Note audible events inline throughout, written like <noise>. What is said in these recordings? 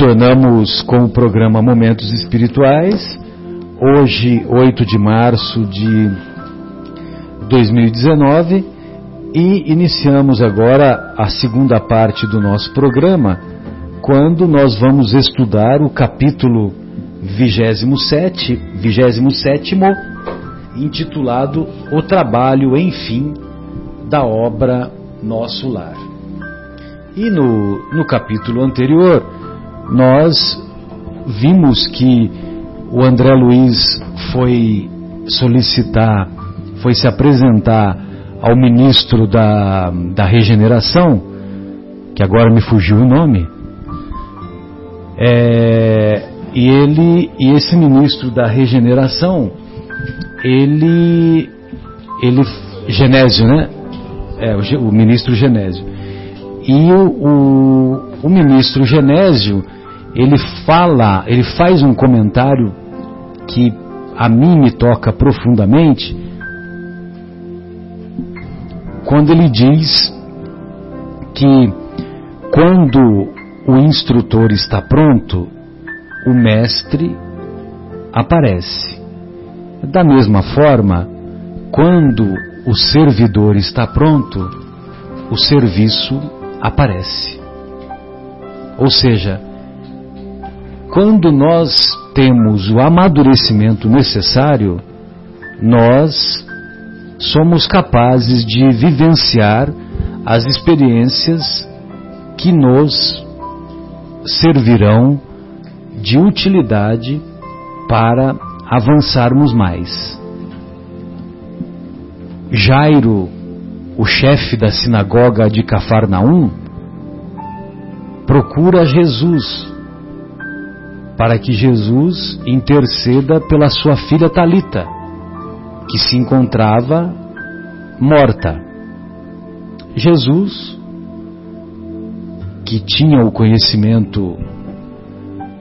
Retornamos com o programa Momentos Espirituais, hoje, 8 de março de 2019, e iniciamos agora a segunda parte do nosso programa, quando nós vamos estudar o capítulo 27, 27 intitulado O Trabalho, Enfim, da obra Nosso Lar. E no, no capítulo anterior, nós vimos que o André Luiz foi solicitar, foi se apresentar ao ministro da, da regeneração, que agora me fugiu o nome, é, e ele e esse ministro da regeneração, ele ele Genésio, né? É, o, o ministro Genésio. E o, o, o ministro Genésio, ele fala, ele faz um comentário que a mim me toca profundamente, quando ele diz que quando o instrutor está pronto, o mestre aparece. Da mesma forma, quando o servidor está pronto, o serviço aparece. Ou seja, quando nós temos o amadurecimento necessário, nós somos capazes de vivenciar as experiências que nos servirão de utilidade para avançarmos mais. Jairo, o chefe da sinagoga de Cafarnaum, procura Jesus para que Jesus interceda pela sua filha Talita, que se encontrava morta. Jesus, que tinha o conhecimento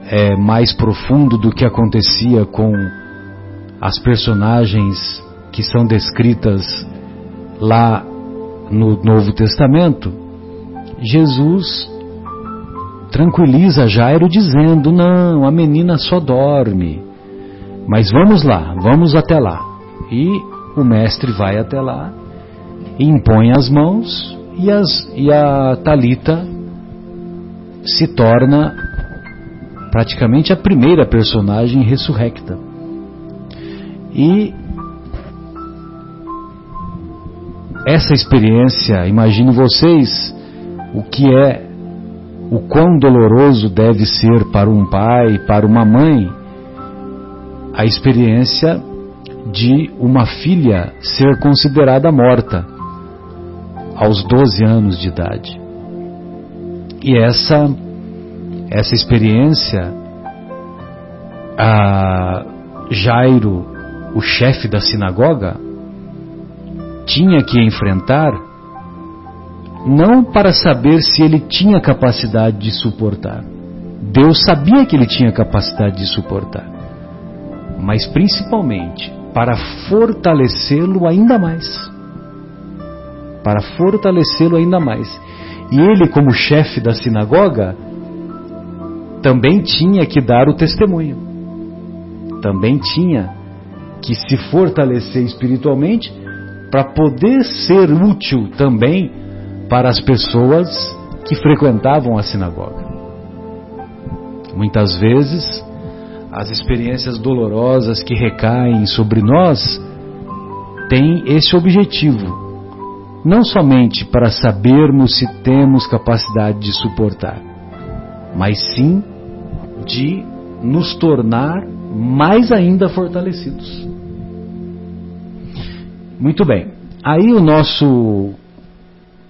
é, mais profundo do que acontecia com as personagens que são descritas lá no Novo Testamento, Jesus tranquiliza Jairo dizendo: Não, a menina só dorme. Mas vamos lá, vamos até lá. E o mestre vai até lá, impõe as mãos e, as, e a Talita se torna praticamente a primeira personagem ressurrecta. E essa experiência, imagine vocês o que é, o quão doloroso deve ser para um pai, para uma mãe, a experiência de uma filha ser considerada morta aos 12 anos de idade. E essa essa experiência, a Jairo, o chefe da sinagoga, tinha que enfrentar não para saber se ele tinha capacidade de suportar. Deus sabia que ele tinha capacidade de suportar, mas principalmente para fortalecê-lo ainda mais. Para fortalecê-lo ainda mais. E ele, como chefe da sinagoga, também tinha que dar o testemunho, também tinha que se fortalecer espiritualmente para poder ser útil também para as pessoas que frequentavam a sinagoga. Muitas vezes, as experiências dolorosas que recaem sobre nós têm esse objetivo, não somente para sabermos se temos capacidade de suportar, mas sim de nos tornar mais ainda fortalecidos. Muito bem. Aí o nosso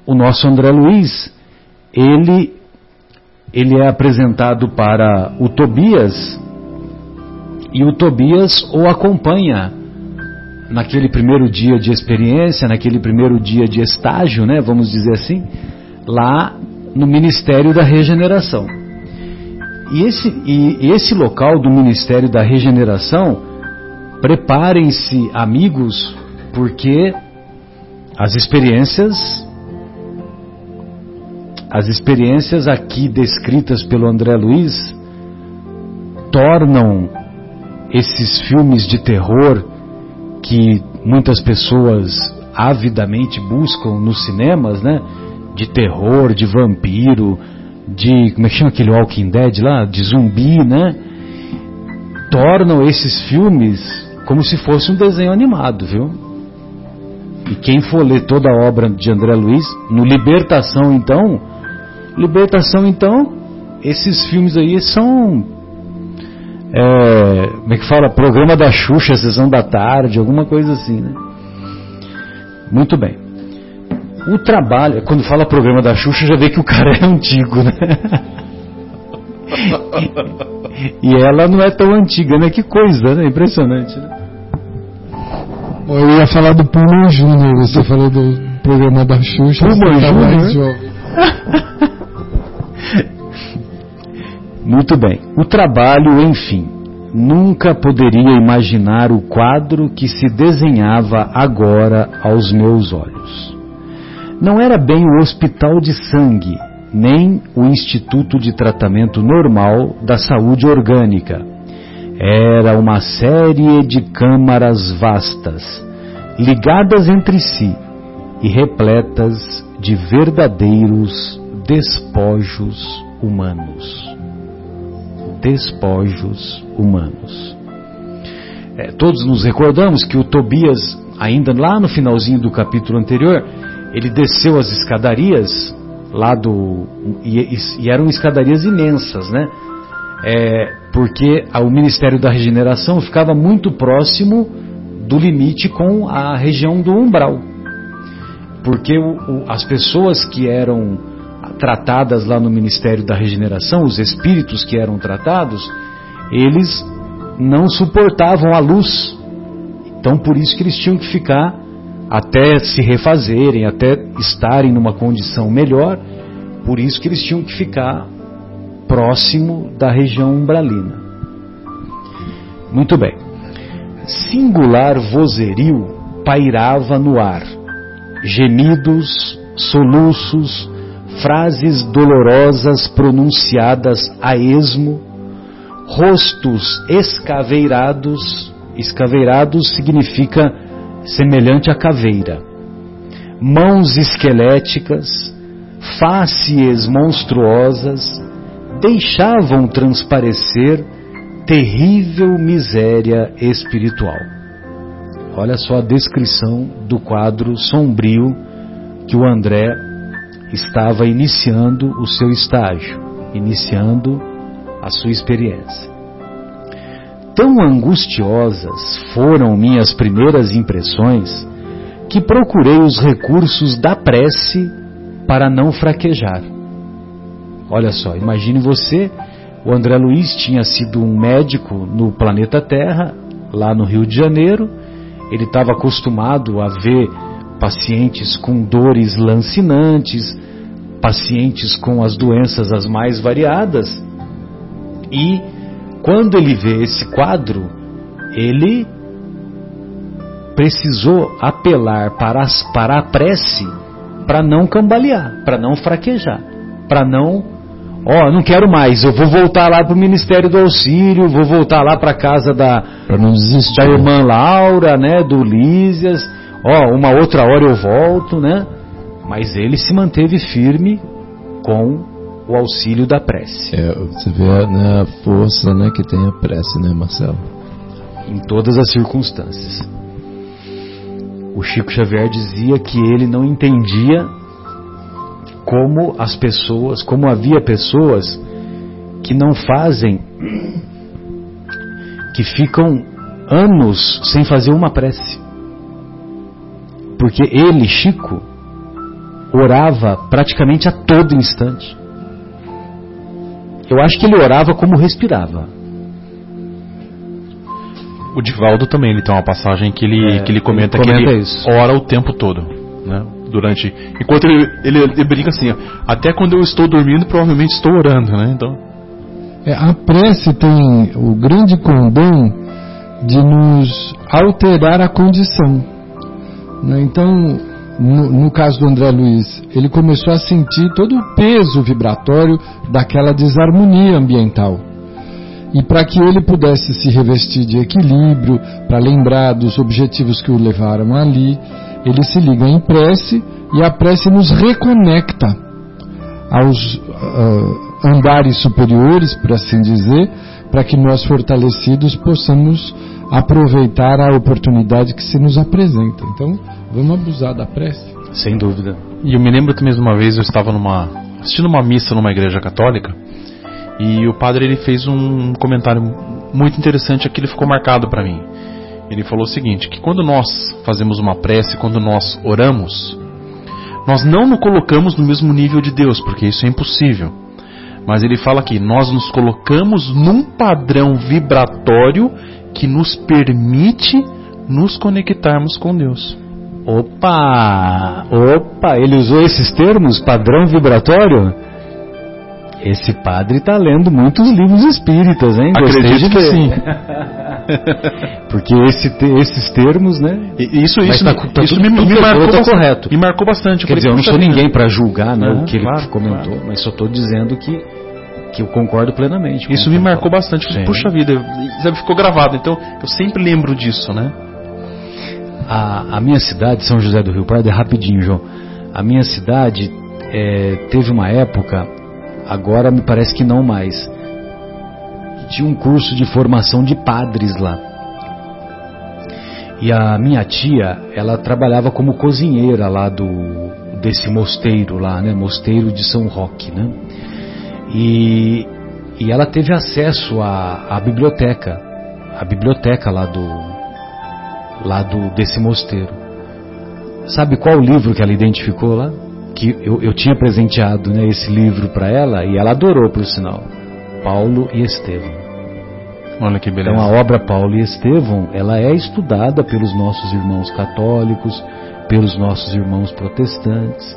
o nosso André Luiz, ele ele é apresentado para o Tobias e o Tobias o acompanha naquele primeiro dia de experiência, naquele primeiro dia de estágio, né, vamos dizer assim, lá no Ministério da Regeneração. E esse, e esse local do Ministério da Regeneração, preparem-se, amigos, porque as experiências, as experiências aqui descritas pelo André Luiz, tornam esses filmes de terror que muitas pessoas avidamente buscam nos cinemas, né? De terror, de vampiro, de como é que chama aquele Walking Dead lá, de zumbi, né? Tornam esses filmes como se fosse um desenho animado, viu? E quem for ler toda a obra de André Luiz, no Libertação então, Libertação então, esses filmes aí são é, como é que fala? Programa da Xuxa, sessão da tarde, alguma coisa assim, né? Muito bem. O trabalho, quando fala programa da Xuxa, já vê que o cara <laughs> é antigo, né? e ela não é tão antiga, né? Que coisa, né? Impressionante, né? Eu ia falar do Pullman Júnior, você falou do programa da Xuxa. Pullman Júnior? <laughs> Muito bem. O trabalho, enfim, nunca poderia imaginar o quadro que se desenhava agora aos meus olhos. Não era bem o hospital de sangue, nem o Instituto de Tratamento Normal da Saúde Orgânica. Era uma série de câmaras vastas, ligadas entre si e repletas de verdadeiros despojos humanos despojos humanos. É, todos nos recordamos que o Tobias, ainda lá no finalzinho do capítulo anterior, ele desceu as escadarias lá do. E, e eram escadarias imensas, né? É, porque o Ministério da Regeneração ficava muito próximo do limite com a região do umbral. Porque o, o, as pessoas que eram tratadas lá no Ministério da Regeneração, os espíritos que eram tratados, eles não suportavam a luz. Então por isso que eles tinham que ficar até se refazerem, até estarem numa condição melhor, por isso que eles tinham que ficar próximo da região umbralina. Muito bem. Singular vozerio pairava no ar. Gemidos, soluços, frases dolorosas pronunciadas a esmo, rostos escaveirados, escaveirados significa semelhante a caveira, mãos esqueléticas, faces monstruosas, deixavam transparecer terrível miséria espiritual. Olha só a descrição do quadro sombrio que o André estava iniciando o seu estágio, iniciando a sua experiência. Tão angustiosas foram minhas primeiras impressões que procurei os recursos da prece para não fraquejar. Olha só, imagine você, o André Luiz tinha sido um médico no planeta Terra, lá no Rio de Janeiro, ele estava acostumado a ver pacientes com dores lancinantes, pacientes com as doenças as mais variadas. E quando ele vê esse quadro, ele precisou apelar para, as, para a prece para não cambalear, para não fraquejar, para não, ó, oh, não quero mais, eu vou voltar lá para o Ministério do Auxílio, vou voltar lá para a casa da, da irmã Laura, né, do Lísias, ó, uma outra hora eu volto, né? Mas ele se manteve firme com o auxílio da prece. É, você vê né, a força né, que tem a prece, né, Marcelo? Em todas as circunstâncias. O Chico Xavier dizia que ele não entendia como as pessoas, como havia pessoas que não fazem, que ficam anos sem fazer uma prece. Porque ele, Chico, orava praticamente a todo instante. Eu acho que ele orava como respirava. O Divaldo também, ele tem uma passagem que ele, é, que ele comenta, ele comenta que ele isso. ora o tempo todo, né? Durante, enquanto ele, ele, ele brinca assim, até quando eu estou dormindo, provavelmente estou orando, né? Então, é, a prece tem o grande condom de nos alterar a condição. Né? Então, no, no, caso do André Luiz, ele começou a sentir todo o peso vibratório daquela desarmonia ambiental. E para que ele pudesse se revestir de equilíbrio, para lembrar dos objetivos que o levaram ali, ele se liga em prece e a prece nos reconecta aos uh, andares superiores, por assim dizer, para que nós fortalecidos possamos aproveitar a oportunidade que se nos apresenta. Então, vamos abusar da prece. Sem dúvida. E eu me lembro que mesmo uma vez eu estava numa assistindo uma missa numa igreja católica e o padre ele fez um comentário muito interessante que ele ficou marcado para mim. Ele falou o seguinte, que quando nós fazemos uma prece, quando nós oramos, nós não nos colocamos no mesmo nível de Deus, porque isso é impossível. Mas ele fala que nós nos colocamos num padrão vibratório que nos permite nos conectarmos com Deus. Opa! Opa! Ele usou esses termos, padrão vibratório? Esse padre está lendo muitos livros espíritas, hein? Acredito que sim. <laughs> Porque esse, esses termos, né? Isso, isso, tá, tá isso me, me, marcou tá correto. Me marcou bastante. Quer dizer, eu não sou ninguém para julgar né, o que ele claro, comentou, claro. mas só estou dizendo que que eu concordo plenamente. Isso me marcou bastante. Sim. Puxa vida, sabe, ficou gravado. Então eu sempre lembro disso, né? A, a minha cidade, São José do Rio Pardo, é rapidinho, João. A minha cidade é, teve uma época, agora me parece que não mais, tinha um curso de formação de padres lá. E a minha tia, ela trabalhava como cozinheira lá do desse mosteiro lá, né, mosteiro de São Roque, né? E, e ela teve acesso à, à biblioteca, a biblioteca lá do lá do, desse mosteiro. Sabe qual o livro que ela identificou lá? Que eu, eu tinha presenteado né, esse livro para ela e ela adorou, por sinal. Paulo e Estevão. Olha que beleza. Então a obra Paulo e Estevão, ela é estudada pelos nossos irmãos católicos, pelos nossos irmãos protestantes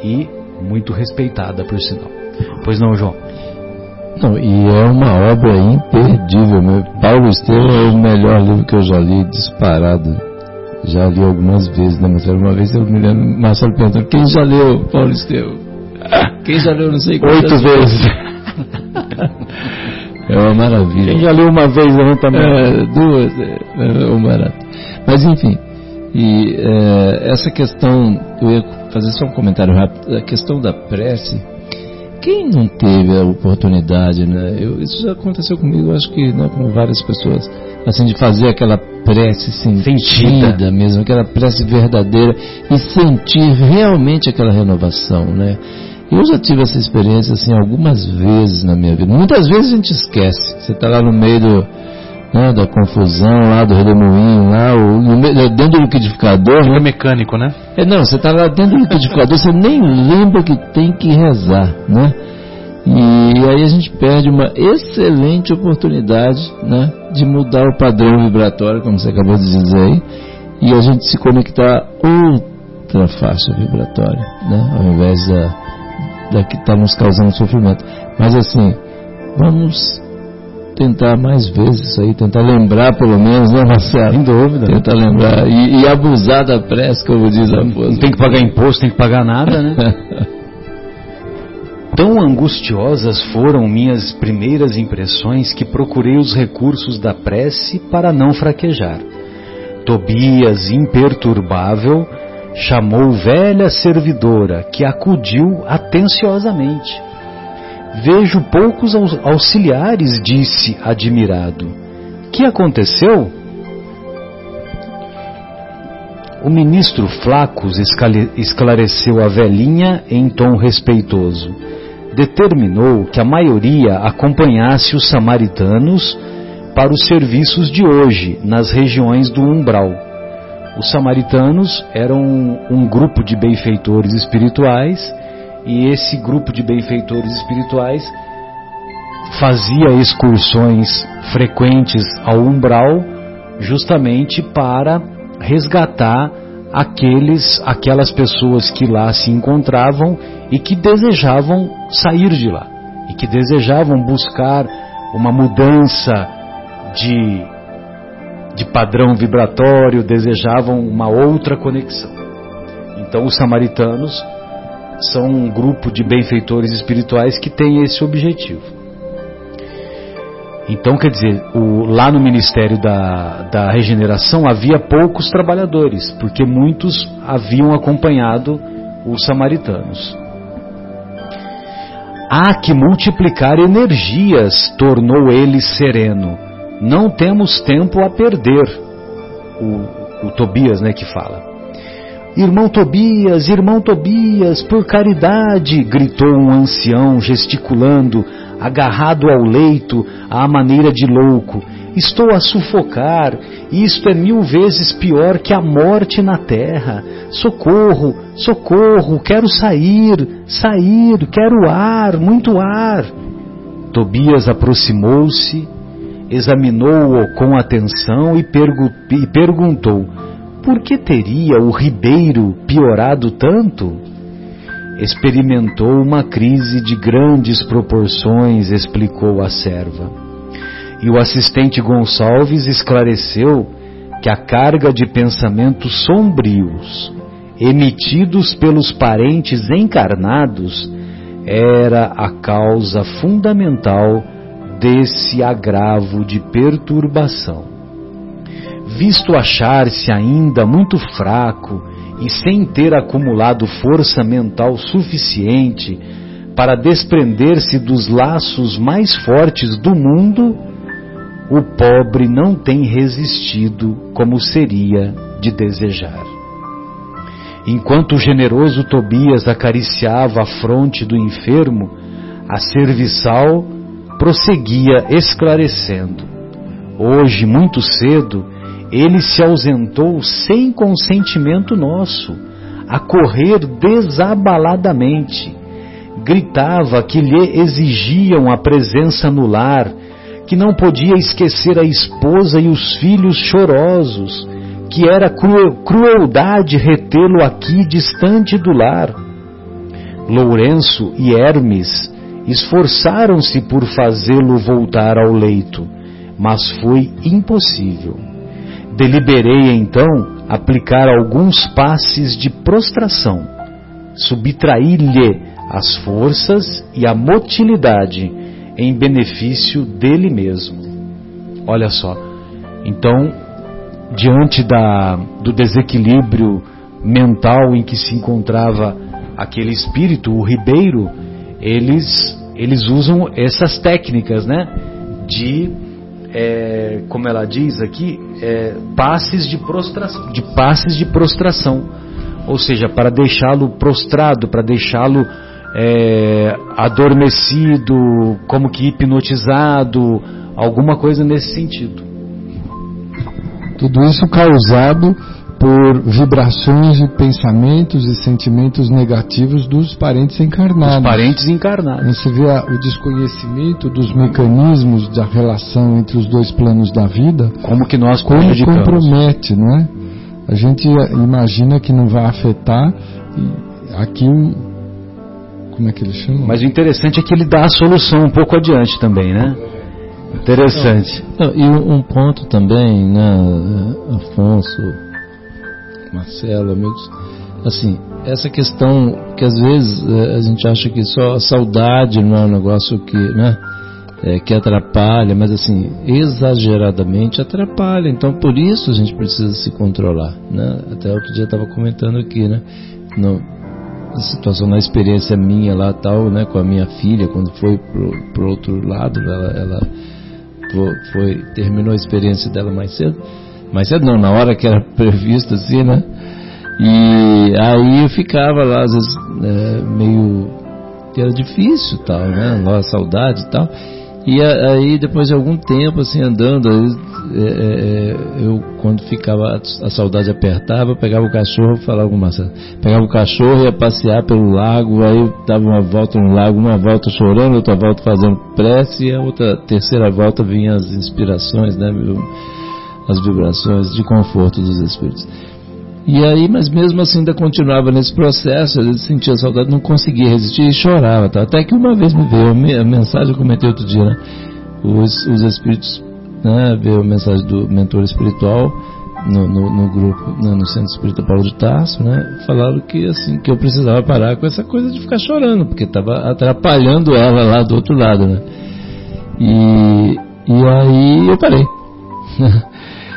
e muito respeitada, por sinal. Pois não, João? Não, e é uma obra imperdível. Meu. Paulo Estevam é o melhor livro que eu já li, disparado. Já li algumas vezes, né, Marcelo? Uma vez eu me lembro, Marcelo perguntando, quem já leu Paulo Estevam? Quem já leu não sei quantas Oito vezes. <laughs> é uma maravilha. Quem já leu uma vez, eu também. É, duas, é, é uma maravilha. Mas enfim, e é, essa questão, eu ia fazer só um comentário rápido, a questão da prece, quem não teve a oportunidade, né? Eu, isso já aconteceu comigo, acho que né, com várias pessoas, assim, de fazer aquela prece sentida, sentida mesmo, aquela prece verdadeira e sentir realmente aquela renovação, né? Eu já tive essa experiência assim algumas vezes na minha vida. Muitas vezes a gente esquece. Você está lá no meio do, né, da confusão lá do redemoinho, lá, o, no, dentro do liquidificador. Fica né? mecânico, né? É, não, você está lá dentro do liquidificador, você nem lembra que tem que rezar, né? E aí a gente perde uma excelente oportunidade, né, de mudar o padrão vibratório, como você acabou de dizer aí, e a gente se conectar a outra faixa vibratória, né, ao invés da, da que está nos causando sofrimento. Mas assim, vamos tentar mais vezes isso aí, tentar lembrar pelo menos, né, Marcelo? Sem dúvida. Tentar lembrar e, e abusar da prece, como diz a moça. Não tem que pagar imposto, tem que pagar nada, né? <laughs> Tão angustiosas foram minhas primeiras impressões que procurei os recursos da prece para não fraquejar. Tobias, imperturbável, chamou velha servidora, que acudiu atenciosamente. Vejo poucos auxiliares, disse admirado. Que aconteceu? O ministro Flacos esclareceu a velhinha em tom respeitoso. Determinou que a maioria acompanhasse os samaritanos para os serviços de hoje nas regiões do umbral. Os samaritanos eram um grupo de benfeitores espirituais e esse grupo de benfeitores espirituais fazia excursões frequentes ao umbral justamente para resgatar aqueles aquelas pessoas que lá se encontravam e que desejavam sair de lá e que desejavam buscar uma mudança de de padrão vibratório, desejavam uma outra conexão. Então os samaritanos são um grupo de benfeitores espirituais que tem esse objetivo. Então, quer dizer, o, lá no Ministério da, da Regeneração havia poucos trabalhadores, porque muitos haviam acompanhado os samaritanos. Há que multiplicar energias, tornou ele sereno. Não temos tempo a perder. O, o Tobias, né, que fala. Irmão Tobias, irmão Tobias, por caridade! gritou um ancião, gesticulando, agarrado ao leito, à maneira de louco. Estou a sufocar, isto é mil vezes pior que a morte na terra. Socorro, socorro, quero sair, sair, quero ar, muito ar. Tobias aproximou-se, examinou-o com atenção e, pergu e perguntou: Por que teria o ribeiro piorado tanto? Experimentou uma crise de grandes proporções, explicou a serva. E o assistente Gonçalves esclareceu que a carga de pensamentos sombrios emitidos pelos parentes encarnados era a causa fundamental desse agravo de perturbação. Visto achar-se ainda muito fraco e sem ter acumulado força mental suficiente para desprender-se dos laços mais fortes do mundo, o pobre não tem resistido como seria de desejar. Enquanto o generoso Tobias acariciava a fronte do enfermo, a serviçal prosseguia esclarecendo. Hoje, muito cedo, ele se ausentou sem consentimento nosso, a correr desabaladamente. Gritava que lhe exigiam a presença no lar, que não podia esquecer a esposa e os filhos chorosos, que era crueldade retê-lo aqui distante do lar. Lourenço e Hermes esforçaram-se por fazê-lo voltar ao leito, mas foi impossível. Deliberei então aplicar alguns passes de prostração, subtrair-lhe as forças e a motilidade em benefício dele mesmo. Olha só, então, diante da, do desequilíbrio mental em que se encontrava aquele espírito, o ribeiro, eles, eles usam essas técnicas, né? De é, como ela diz aqui, é, passes de, prostração, de passes de prostração, ou seja, para deixá-lo prostrado, para deixá-lo é, adormecido, como que hipnotizado, alguma coisa nesse sentido. Tudo isso causado por vibrações de pensamentos e sentimentos negativos dos parentes encarnados. Dos parentes encarnados. Você vê o desconhecimento dos mecanismos da relação entre os dois planos da vida. Como que nós como compromete, não é? A gente imagina que não vai afetar e aqui como é que ele chama? Mas o interessante é que ele dá a solução um pouco adiante também, né? Interessante. Não, não, e um ponto também, né, Afonso, Marcelo, amigos, assim, essa questão que às vezes é, a gente acha que só a saudade não é um negócio que, né, é, que atrapalha, mas assim, exageradamente atrapalha. Então, por isso a gente precisa se controlar, né? Até outro dia estava comentando aqui, né? No, a situação na experiência minha lá tal, né, com a minha filha, quando foi pro, pro outro lado, ela, ela foi, terminou a experiência dela mais cedo mais cedo não, na hora que era <laughs> previsto assim, né? E aí eu ficava lá, às vezes, é, meio. era difícil tal, né? Lá, saudade e tal. E aí, depois de algum tempo, assim, andando, é, é, eu, quando ficava, a saudade apertava, eu pegava o cachorro, falava com o Marcelo, pegava o cachorro, ia passear pelo lago, aí eu dava uma volta no lago, uma volta chorando, outra volta fazendo prece, e a outra, terceira volta vinha as inspirações, né? As vibrações de conforto dos espíritos. E aí, mas mesmo assim ainda continuava nesse processo, ele sentia saudade, não conseguia resistir e chorava. Tá? Até que uma vez me veio a mensagem, eu comentei outro dia, né? os, os espíritos, né, veio a mensagem do mentor espiritual no, no, no grupo, né, no Centro Espírita Paulo de Tarso, né, falaram que assim que eu precisava parar com essa coisa de ficar chorando, porque estava atrapalhando ela lá do outro lado, né? E E aí eu parei. <laughs>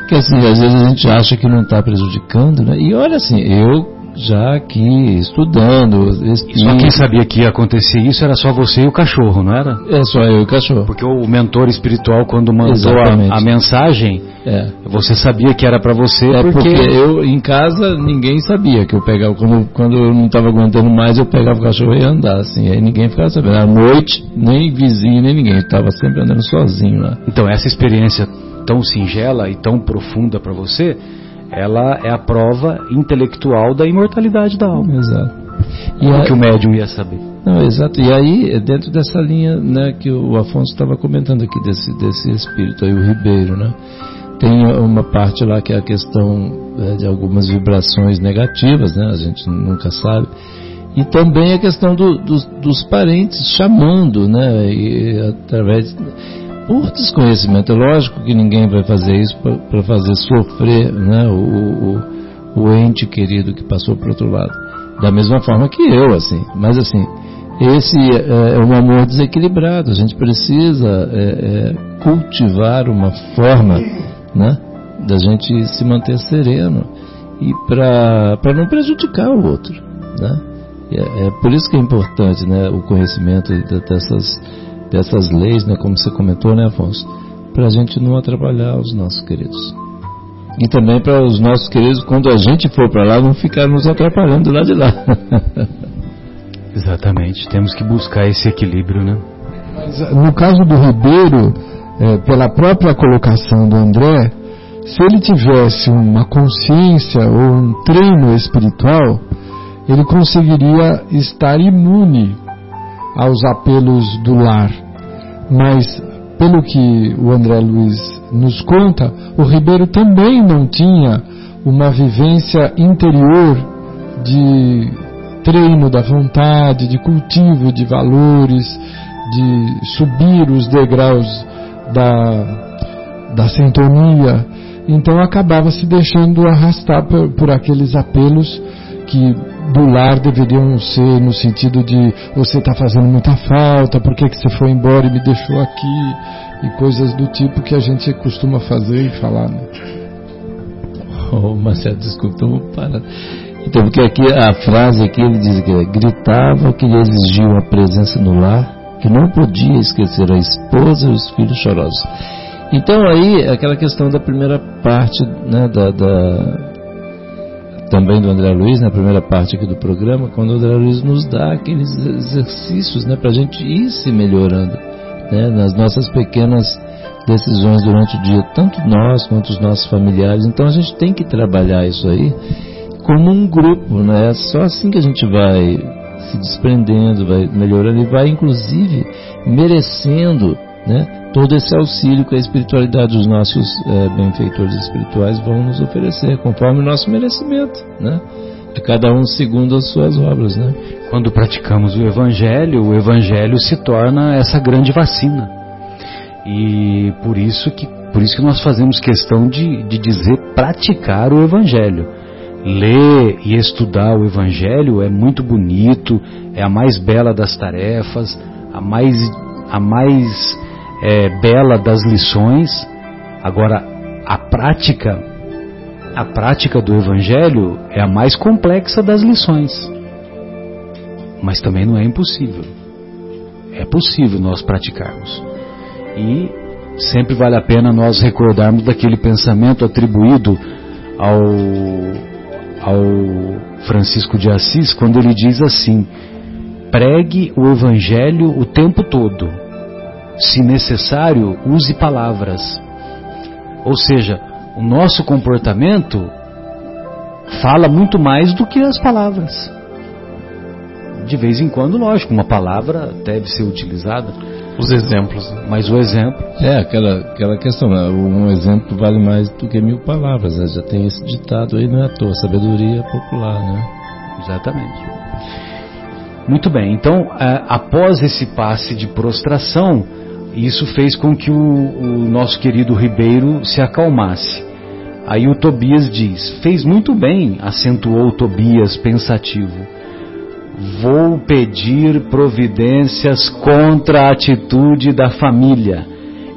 Porque assim, às vezes a gente acha que não está prejudicando, né? E olha assim, eu já aqui estudando. Só quem sabia que ia acontecer isso era só você e o cachorro, não era? É só eu e o cachorro. Porque o mentor espiritual, quando mandou a, a, mensagem, é. você sabia que era para você. É porque... porque... eu em casa ninguém sabia que eu pegava. Quando, quando eu não estava aguentando mais, eu pegava o cachorro e ia andar assim. Aí ninguém ficava sabendo. À noite, nem vizinho, nem ninguém. Eu estava sempre andando sozinho lá. Então essa experiência tão singela e tão profunda para você ela é a prova intelectual da imortalidade da alma. Exato. E o que o médium ia saber. Não, exato. E aí, dentro dessa linha né, que o Afonso estava comentando aqui, desse, desse espírito aí, o Ribeiro, né? Tem uma parte lá que é a questão é, de algumas vibrações negativas, né? A gente nunca sabe. E também a questão do, dos, dos parentes chamando, né? E, através por desconhecimento. É lógico que ninguém vai fazer isso para fazer sofrer né, o, o, o, ente querido que passou para outro lado. Da mesma forma que eu, assim. Mas assim, esse é, é um amor desequilibrado. A gente precisa é, é, cultivar uma forma né, da gente se manter sereno e para não prejudicar o outro. Né? É, é, por isso que é importante né, o conhecimento dessas dessas leis, né, como você comentou, né, Afonso, para a gente não atrapalhar os nossos queridos. E também para os nossos queridos, quando a gente for para lá, não ficar nos atrapalhando lá de lá. <laughs> Exatamente, temos que buscar esse equilíbrio, né? Mas, no caso do Ribeiro, é, pela própria colocação do André, se ele tivesse uma consciência ou um treino espiritual, ele conseguiria estar imune aos apelos do lar. Mas, pelo que o André Luiz nos conta, o Ribeiro também não tinha uma vivência interior de treino da vontade, de cultivo de valores, de subir os degraus da, da sintonia. Então acabava se deixando arrastar por, por aqueles apelos que do lar deveriam ser no sentido de você está fazendo muita falta, por que, que você foi embora e me deixou aqui, e coisas do tipo que a gente costuma fazer e falar. Né? <laughs> Oh, Marcelo, desculpa, então parar. Então, porque aqui a frase aqui ele diz que gritava que exigiu a presença no lar, que não podia esquecer a esposa e os filhos chorosos. Então aí aquela questão da primeira parte né, da, da também do André Luiz, na primeira parte aqui do programa, quando o André Luiz nos dá aqueles exercícios né, para a gente ir se melhorando né, nas nossas pequenas decisões durante o dia, tanto nós quanto os nossos familiares. Então a gente tem que trabalhar isso aí como um grupo, né? É só assim que a gente vai se desprendendo, vai melhorando e vai inclusive merecendo né, todo esse auxílio que a espiritualidade dos nossos é, benfeitores espirituais vão nos oferecer, conforme o nosso merecimento, né? De cada um segundo as suas obras, né? Quando praticamos o Evangelho, o Evangelho se torna essa grande vacina. E por isso que, por isso que nós fazemos questão de, de dizer praticar o Evangelho. Ler e estudar o Evangelho é muito bonito, é a mais bela das tarefas, a mais, a mais é, bela das lições. Agora, a prática, a prática do Evangelho é a mais complexa das lições. Mas também não é impossível. É possível nós praticarmos. E sempre vale a pena nós recordarmos daquele pensamento atribuído ao, ao Francisco de Assis, quando ele diz assim: pregue o Evangelho o tempo todo se necessário, use palavras. Ou seja, o nosso comportamento fala muito mais do que as palavras. De vez em quando, lógico, uma palavra deve ser utilizada. Os exemplos. Mas o exemplo. É, aquela, aquela questão, né? um exemplo vale mais do que mil palavras. Né? Já tem esse ditado aí, não é à toa, sabedoria popular, né? Exatamente. Muito bem, então, é, após esse passe de prostração, isso fez com que o, o nosso querido Ribeiro se acalmasse. Aí o Tobias diz: Fez muito bem, acentuou Tobias pensativo. Vou pedir providências contra a atitude da família.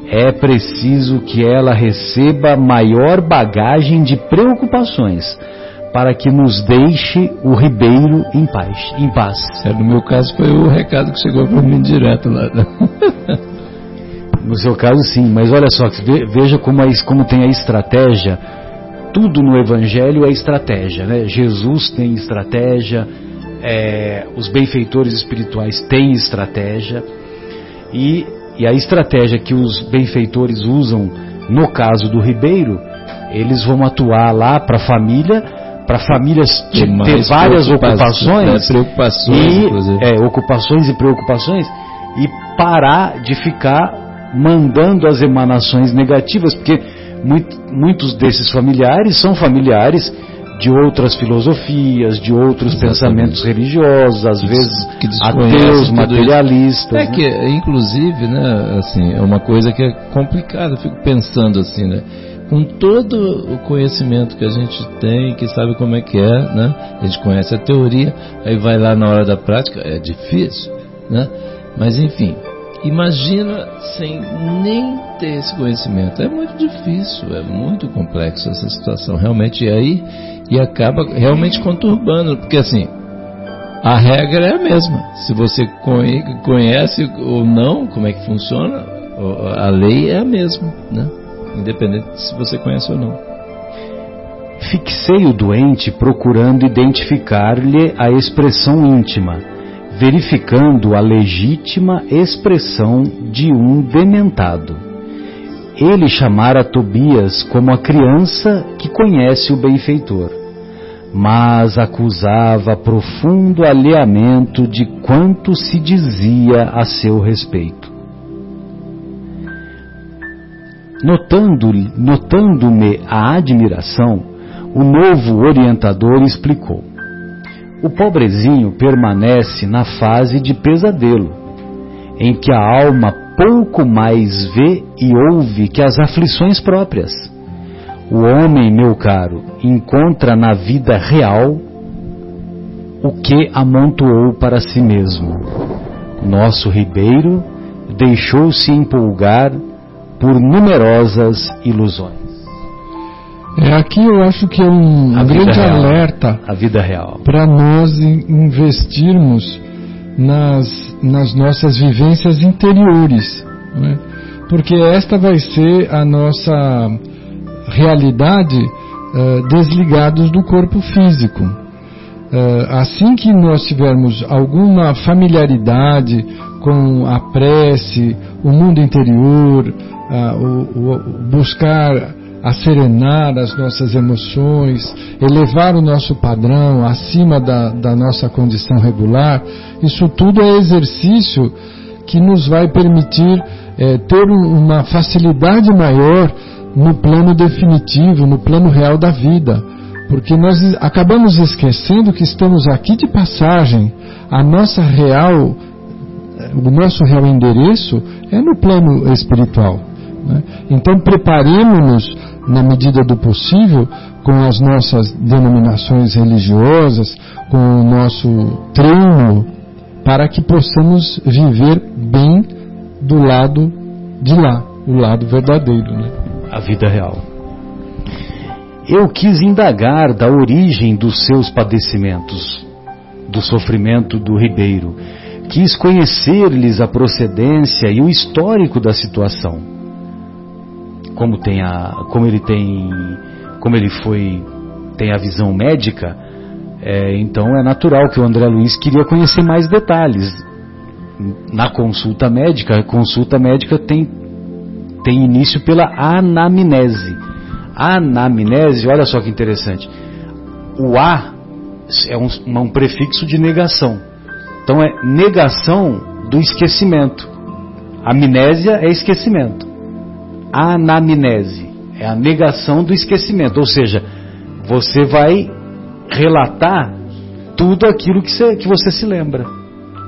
é preciso que ela receba maior bagagem de preocupações para que nos deixe o ribeiro em paz. Em paz. É, no meu caso foi o recado que chegou para mim direto lá. <laughs> Né? No seu caso sim, mas olha só, veja como, é, como tem a estratégia. Tudo no Evangelho é estratégia, né? Jesus tem estratégia, é, os benfeitores espirituais têm estratégia e, e a estratégia que os benfeitores usam no caso do Ribeiro, eles vão atuar lá para a família para famílias ter várias ocupações, é, preocupações e, é, ocupações e preocupações e parar de ficar mandando as emanações negativas, porque muito, muitos desses familiares são familiares de outras filosofias, de outros Exatamente. pensamentos religiosos, às vezes ateus, materialistas. É né? que, inclusive, né, assim, é uma coisa que é complicada. Eu fico pensando assim, né? Com todo o conhecimento que a gente tem, que sabe como é que é, né? A gente conhece a teoria, aí vai lá na hora da prática, é difícil, né? Mas enfim, Imagina sem nem ter esse conhecimento. É muito difícil, é muito complexo essa situação, realmente. E aí, e acaba realmente conturbando, porque assim, a regra é a mesma. Se você conhece ou não como é que funciona, a lei é a mesma, né? Independente se você conhece ou não. Fixei o doente procurando identificar-lhe a expressão íntima verificando a legítima expressão de um dementado. Ele chamara Tobias como a criança que conhece o benfeitor, mas acusava profundo alheamento de quanto se dizia a seu respeito. Notando-me notando a admiração, o novo orientador explicou o pobrezinho permanece na fase de pesadelo, em que a alma pouco mais vê e ouve que as aflições próprias. O homem, meu caro, encontra na vida real o que amontoou para si mesmo. Nosso ribeiro deixou-se empolgar por numerosas ilusões. É, aqui eu acho que é um a grande alerta a vida real para nós investirmos nas, nas nossas vivências interiores, né? porque esta vai ser a nossa realidade uh, desligados do corpo físico. Uh, assim que nós tivermos alguma familiaridade com a prece, o mundo interior, uh, o, o buscar a serenar as nossas emoções, elevar o nosso padrão acima da, da nossa condição regular, isso tudo é exercício que nos vai permitir é, ter uma facilidade maior no plano definitivo, no plano real da vida. Porque nós acabamos esquecendo que estamos aqui de passagem. A nossa real, o nosso real endereço é no plano espiritual. Né? Então preparemos-nos na medida do possível, com as nossas denominações religiosas, com o nosso treino, para que possamos viver bem do lado de lá, o lado verdadeiro. Né? A vida real. Eu quis indagar da origem dos seus padecimentos, do sofrimento do ribeiro. Quis conhecer-lhes a procedência e o histórico da situação como tem a, como ele tem, como ele foi, tem a visão médica, é, então é natural que o André Luiz queria conhecer mais detalhes. Na consulta médica, a consulta médica tem, tem início pela anamnese. A anamnese, olha só que interessante. O A é um, um prefixo de negação. Então é negação do esquecimento. Amnésia é esquecimento anamnese, é a negação do esquecimento, ou seja, você vai relatar tudo aquilo que você, que você se lembra,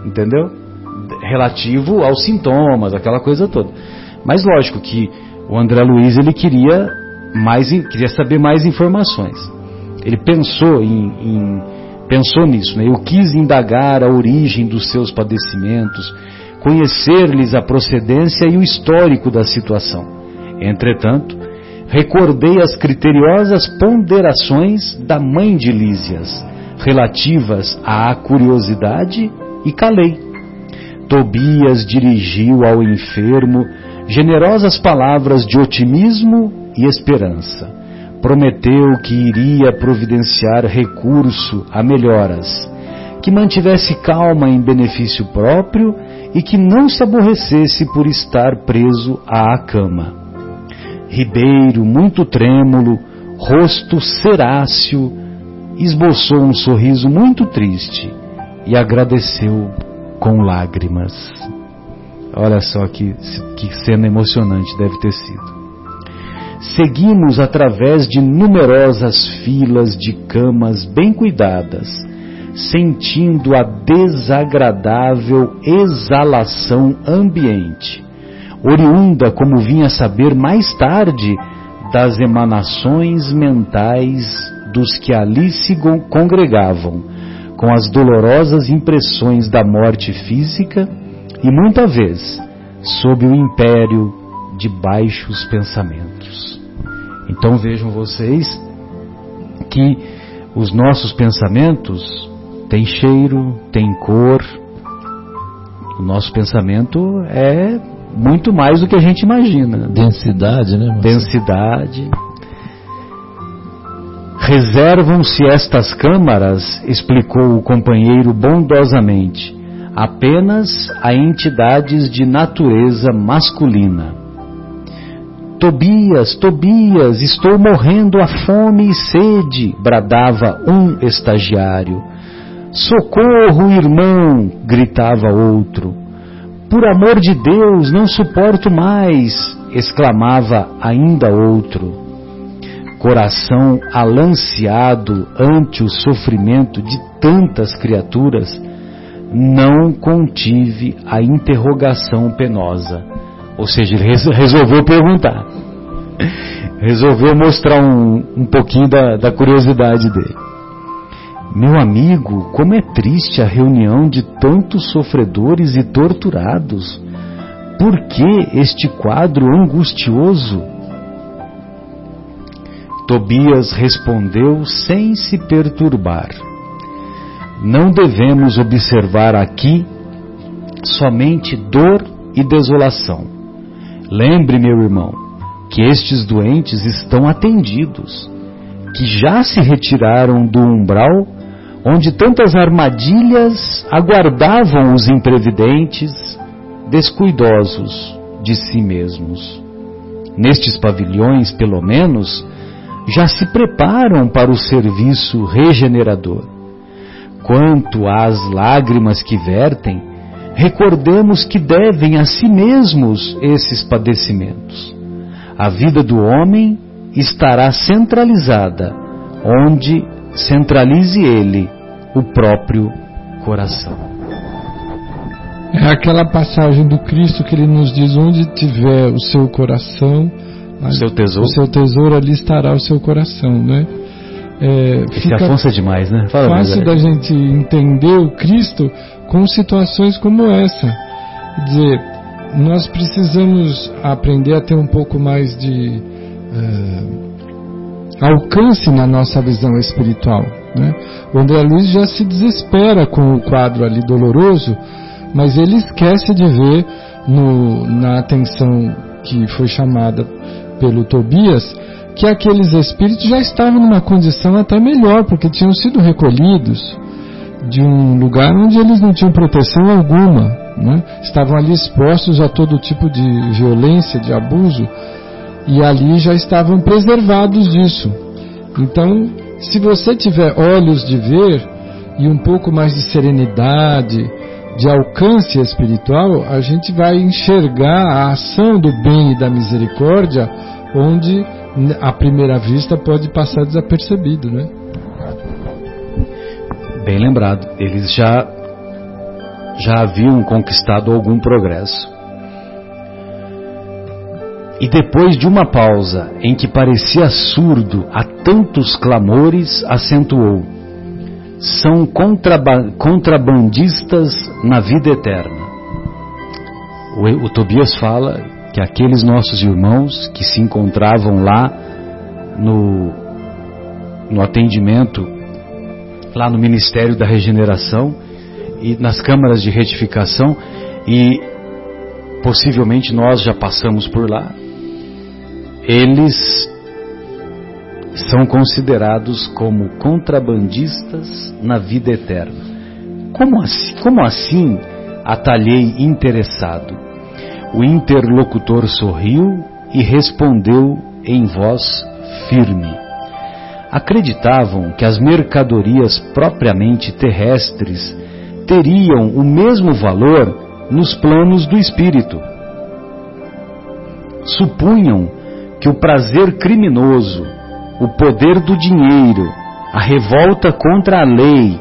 entendeu? Relativo aos sintomas, aquela coisa toda. Mas lógico que o André Luiz ele queria mais, queria saber mais informações. Ele pensou em, em pensou nisso, né? Eu quis indagar a origem dos seus padecimentos, conhecer-lhes a procedência e o histórico da situação. Entretanto, recordei as criteriosas ponderações da mãe de Lísias, relativas à curiosidade, e calei. Tobias dirigiu ao enfermo generosas palavras de otimismo e esperança. Prometeu que iria providenciar recurso a melhoras, que mantivesse calma em benefício próprio e que não se aborrecesse por estar preso à cama. Ribeiro, muito trêmulo, rosto ceráceo, esboçou um sorriso muito triste e agradeceu com lágrimas. Olha só que, que cena emocionante deve ter sido. Seguimos através de numerosas filas de camas bem cuidadas, sentindo a desagradável exalação ambiente, oriunda, como vinha saber mais tarde, das emanações mentais dos que ali se congregavam, com as dolorosas impressões da morte física e muita vez sob o império de baixos pensamentos. Então vejam vocês que os nossos pensamentos têm cheiro, têm cor. O nosso pensamento é muito mais do que a gente imagina. Densidade, né? Marcelo? Densidade. Reservam-se estas câmaras, explicou o companheiro bondosamente, apenas a entidades de natureza masculina. Tobias, Tobias, estou morrendo a fome e sede, bradava um estagiário. Socorro, irmão, gritava outro. Por amor de Deus, não suporto mais, exclamava ainda outro. Coração alanceado ante o sofrimento de tantas criaturas, não contive a interrogação penosa. Ou seja, ele resolveu perguntar. Resolveu mostrar um, um pouquinho da, da curiosidade dele. Meu amigo, como é triste a reunião de tantos sofredores e torturados. Por que este quadro angustioso? Tobias respondeu sem se perturbar não devemos observar aqui somente dor e desolação. Lembre, meu irmão, que estes doentes estão atendidos, que já se retiraram do umbral onde tantas armadilhas aguardavam os imprevidentes, descuidosos de si mesmos. Nestes pavilhões, pelo menos, já se preparam para o serviço regenerador. Quanto às lágrimas que vertem, recordemos que devem a si mesmos esses padecimentos. A vida do homem estará centralizada onde centralize ele o próprio coração. É aquela passagem do Cristo que ele nos diz: onde tiver o seu coração, o seu tesouro, o seu tesouro ali estará o seu coração, né? é, fica Afonso é demais, né? Fala fácil da gente entender o Cristo com situações como essa. Quer dizer, nós precisamos aprender a ter um pouco mais de uh, alcance na nossa visão espiritual. Né? O André Luiz já se desespera com o quadro ali doloroso, mas ele esquece de ver no, na atenção que foi chamada pelo Tobias que aqueles espíritos já estavam numa condição até melhor, porque tinham sido recolhidos de um lugar onde eles não tinham proteção alguma, né? estavam ali expostos a todo tipo de violência, de abuso, e ali já estavam preservados disso. Então, se você tiver olhos de ver e um pouco mais de serenidade, de alcance espiritual, a gente vai enxergar a ação do bem e da misericórdia onde à primeira vista pode passar desapercebido, né? Bem lembrado, eles já já haviam conquistado algum progresso. E depois de uma pausa em que parecia surdo a tantos clamores, acentuou: São contrabandistas na vida eterna. o, o Tobias fala que aqueles nossos irmãos que se encontravam lá no, no atendimento, lá no Ministério da Regeneração e nas câmaras de retificação, e possivelmente nós já passamos por lá, eles são considerados como contrabandistas na vida eterna. Como assim, como assim atalhei interessado? O interlocutor sorriu e respondeu em voz firme. Acreditavam que as mercadorias propriamente terrestres teriam o mesmo valor nos planos do espírito. Supunham que o prazer criminoso, o poder do dinheiro, a revolta contra a lei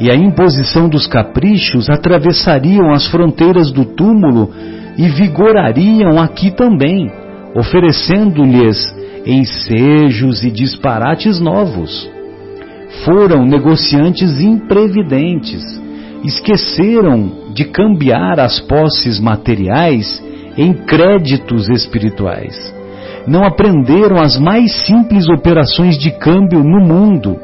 e a imposição dos caprichos atravessariam as fronteiras do túmulo e vigorariam aqui também, oferecendo-lhes ensejos e disparates novos. Foram negociantes imprevidentes, esqueceram de cambiar as posses materiais em créditos espirituais. Não aprenderam as mais simples operações de câmbio no mundo.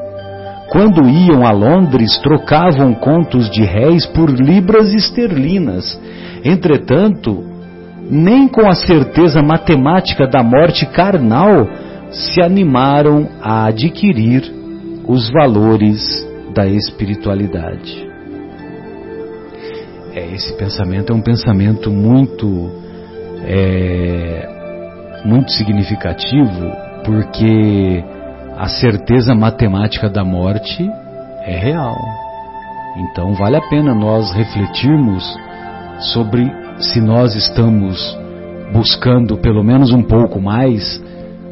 Quando iam a Londres, trocavam contos de réis por libras esterlinas Entretanto, nem com a certeza matemática da morte carnal se animaram a adquirir os valores da espiritualidade. É, esse pensamento é um pensamento muito, é, muito significativo, porque a certeza matemática da morte é real. Então vale a pena nós refletirmos sobre se nós estamos buscando pelo menos um pouco mais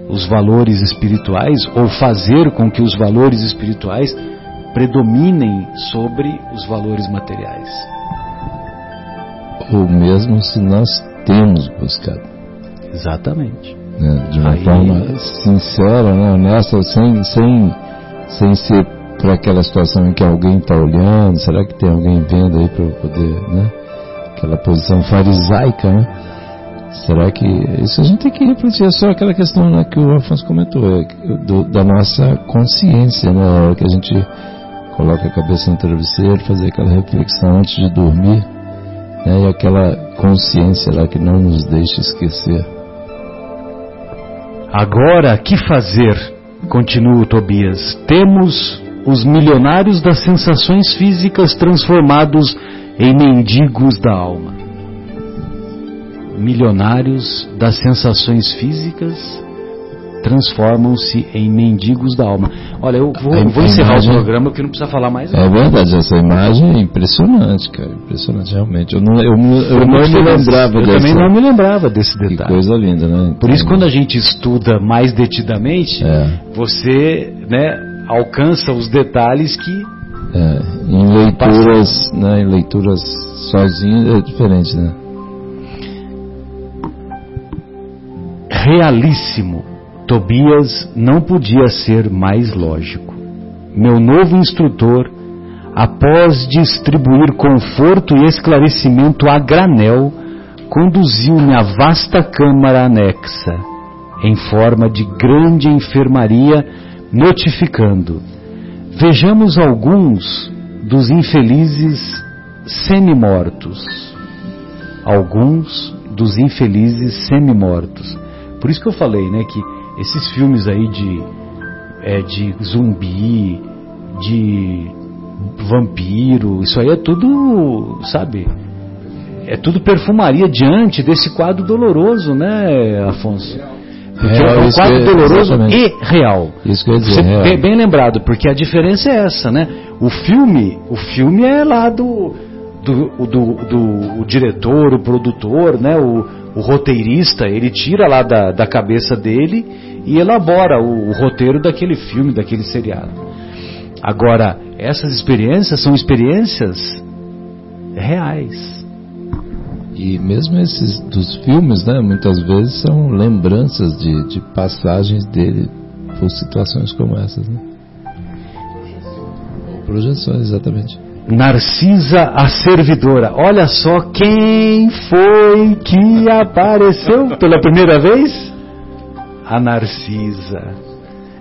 os valores espirituais ou fazer com que os valores espirituais predominem sobre os valores materiais. Ou mesmo se nós temos buscado. Exatamente. Né? De uma Aí... forma sincera, né? honesta, sem, sem, sem ser para aquela situação em que alguém está olhando, será que tem alguém vendo aí para eu poder, né? aquela posição farisaica, né? Será que isso a gente tem que refletir? É só aquela questão né, que o Afonso comentou, é, do, da nossa consciência, né? A hora que a gente coloca a cabeça no travesseiro, fazer aquela reflexão antes de dormir, né? E aquela consciência lá que não nos deixa esquecer. Agora, que fazer? Continua Tobias. Temos os milionários das sensações físicas transformados em mendigos da alma, milionários das sensações físicas transformam-se em mendigos da alma. Olha, eu vou, vou encerrar imagem, o programa porque não precisa falar mais. É verdade, essa imagem é impressionante, cara, impressionante realmente. Eu não, eu, eu, eu não me lembrava Eu dessa, também não me lembrava desse detalhe. Que coisa linda, né? Então, Por isso, quando a gente estuda mais detidamente, é. você, né, alcança os detalhes que é, em leituras, né, em leituras sozinho é diferente, né? Realíssimo. Tobias não podia ser mais lógico. Meu novo instrutor, após distribuir conforto e esclarecimento a granel, conduziu-me à vasta câmara anexa, em forma de grande enfermaria, notificando Vejamos alguns dos infelizes semi-mortos. Alguns dos infelizes semi-mortos. Por isso que eu falei, né, que esses filmes aí de, é, de zumbi, de vampiro, isso aí é tudo, sabe? É tudo perfumaria diante desse quadro doloroso, né, Afonso? Porque é, é um quadro doloroso e real. Isso que eu ia dizer, Você, bem, bem, lembrado, porque a diferença é essa, né? O filme, o filme é lá do, do, do, do o diretor, o produtor, né? O, o, roteirista, ele tira lá da, da cabeça dele e elabora o, o roteiro daquele filme, daquele seriado. Agora, essas experiências são experiências reais. E mesmo esses dos filmes, né, muitas vezes são lembranças de, de passagens dele por situações como essas. Né? Projeções, exatamente. Narcisa a servidora. Olha só quem foi que apareceu pela primeira vez? A Narcisa.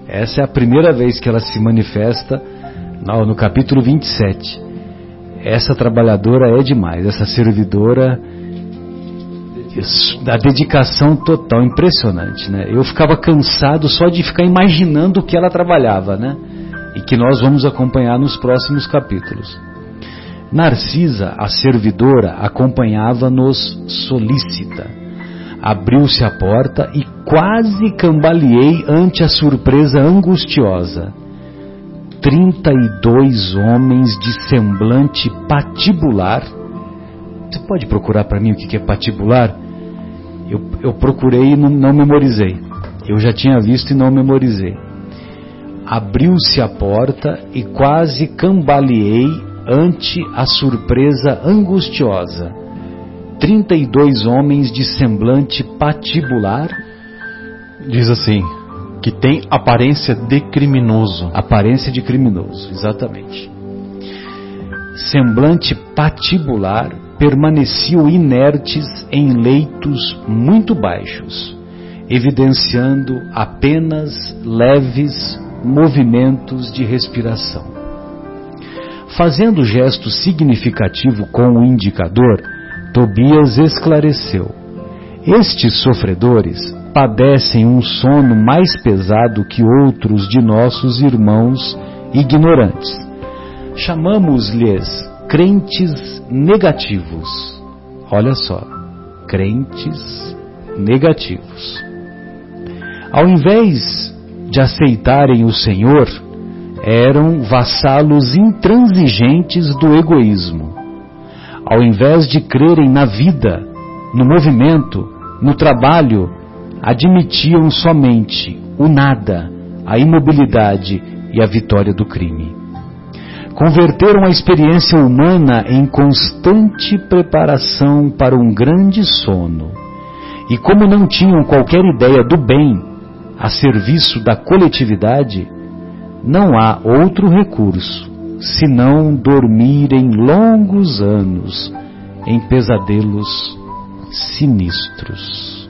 Essa é a primeira vez que ela se manifesta no, no capítulo 27. Essa trabalhadora é demais, essa servidora a dedicação total, impressionante, né? Eu ficava cansado só de ficar imaginando o que ela trabalhava, né? E que nós vamos acompanhar nos próximos capítulos. Narcisa, a servidora, acompanhava-nos solícita. Abriu-se a porta e quase cambaleei ante a surpresa angustiosa. Trinta e dois homens de semblante patibular. Você pode procurar para mim o que é patibular? Eu, eu procurei e não, não memorizei. Eu já tinha visto e não memorizei. Abriu-se a porta e quase cambaleei ante a surpresa angustiosa. Trinta e dois homens de semblante patibular. Diz assim, que tem aparência de criminoso. Aparência de criminoso, exatamente. Semblante patibular permaneciam inertes em leitos muito baixos, evidenciando apenas leves movimentos de respiração. Fazendo gesto significativo com o indicador, Tobias esclareceu: Estes sofredores padecem um sono mais pesado que outros de nossos irmãos ignorantes. Chamamos-lhes crentes negativos. Olha só, crentes negativos. Ao invés de aceitarem o Senhor, eram vassalos intransigentes do egoísmo. Ao invés de crerem na vida, no movimento, no trabalho, admitiam somente o nada, a imobilidade e a vitória do crime converteram a experiência humana em constante preparação para um grande sono. E como não tinham qualquer ideia do bem a serviço da coletividade, não há outro recurso senão dormirem longos anos em pesadelos sinistros.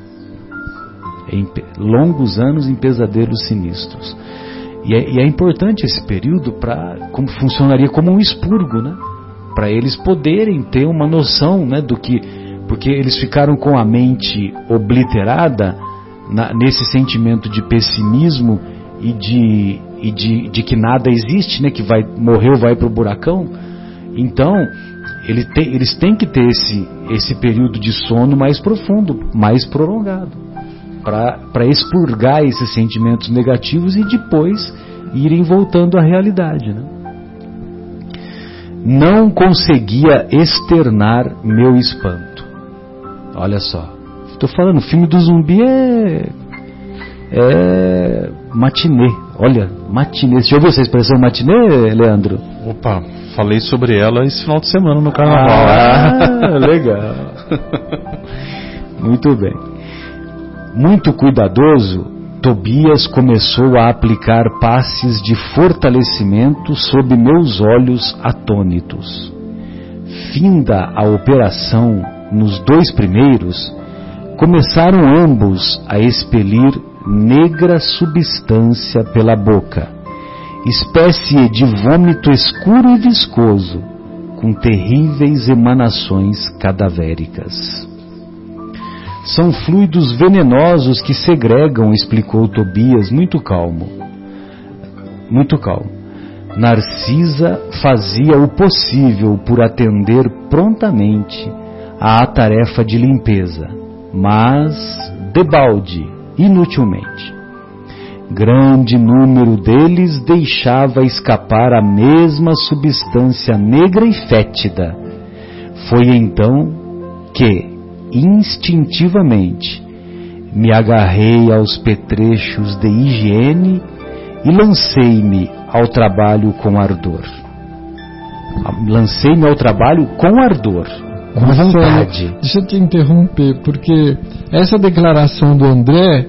Em longos anos em pesadelos sinistros. E é, e é importante esse período para como funcionaria como um expurgo, né? Para eles poderem ter uma noção, né, do que porque eles ficaram com a mente obliterada na, nesse sentimento de pessimismo e de, e de, de que nada existe, né, que vai morreu vai para o buracão. Então ele eles têm que ter esse, esse período de sono mais profundo, mais prolongado para expurgar esses sentimentos negativos e depois irem voltando à realidade. Né? Não conseguia externar meu espanto. Olha só, estou falando, o filme do zumbi é, é matinê. Olha, matinê. Você já ouviu essa expressão matinê, Leandro? Opa, falei sobre ela esse final de semana no carnaval. Ah, <laughs> legal. Muito bem. Muito cuidadoso, Tobias começou a aplicar passes de fortalecimento sob meus olhos atônitos. Finda a operação nos dois primeiros, começaram ambos a expelir negra substância pela boca, espécie de vômito escuro e viscoso, com terríveis emanações cadavéricas. São fluidos venenosos que segregam, explicou Tobias, muito calmo. Muito calmo. Narcisa fazia o possível por atender prontamente à tarefa de limpeza, mas debalde, inutilmente. Grande número deles deixava escapar a mesma substância negra e fétida. Foi então que, instintivamente me agarrei aos petrechos de higiene e lancei-me ao trabalho com ardor. Lancei-me ao trabalho com ardor, com vontade. Deixa eu te interromper, porque essa declaração do André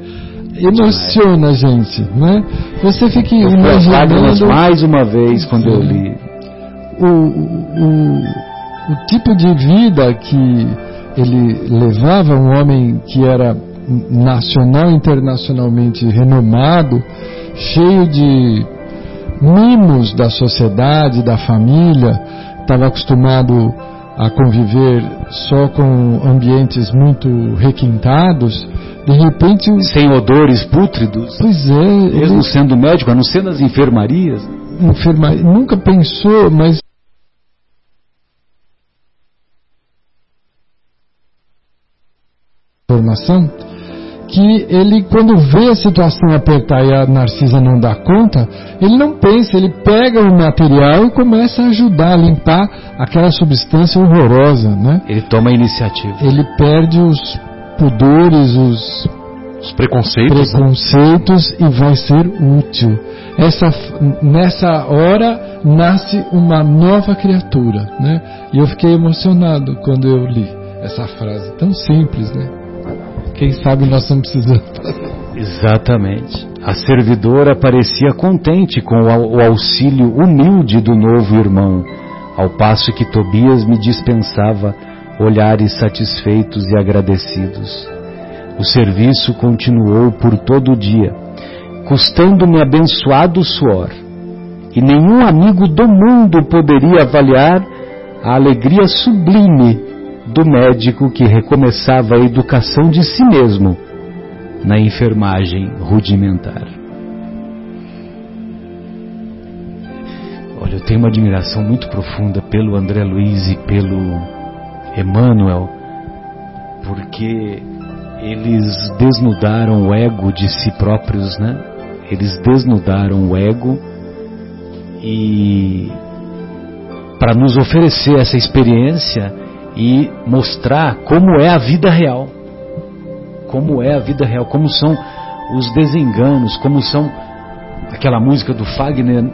emociona a gente, né? Você fica eu imaginando... mais uma vez quando Sim. eu li o, o, o tipo de vida que ele levava, um homem que era nacional internacionalmente renomado, cheio de mimos da sociedade, da família, estava acostumado a conviver só com ambientes muito requintados, de repente. Sem odores pútridos. Pois é. Mesmo ele... sendo médico, a não ser nas enfermarias. Enfermaria. Nunca pensou, mas. Formação que ele, quando vê a situação apertar e a Narcisa não dá conta, ele não pensa, ele pega o material e começa a ajudar a limpar aquela substância horrorosa, né? Ele toma a iniciativa. Ele perde os pudores, os, os preconceitos, preconceitos né? e vai ser útil. Essa, nessa hora nasce uma nova criatura, né? E eu fiquei emocionado quando eu li essa frase tão simples, né? Quem sabe nós estamos precisando. Exatamente. A servidora parecia contente com o auxílio humilde do novo irmão, ao passo que Tobias me dispensava olhares satisfeitos e agradecidos. O serviço continuou por todo o dia, custando-me abençoado suor, e nenhum amigo do mundo poderia avaliar a alegria sublime do médico que recomeçava a educação de si mesmo na enfermagem rudimentar. Olha, eu tenho uma admiração muito profunda pelo André Luiz e pelo Emmanuel, porque eles desnudaram o ego de si próprios, né? Eles desnudaram o ego e para nos oferecer essa experiência e mostrar como é a vida real. Como é a vida real, como são os desenganos, como são aquela música do Fagner,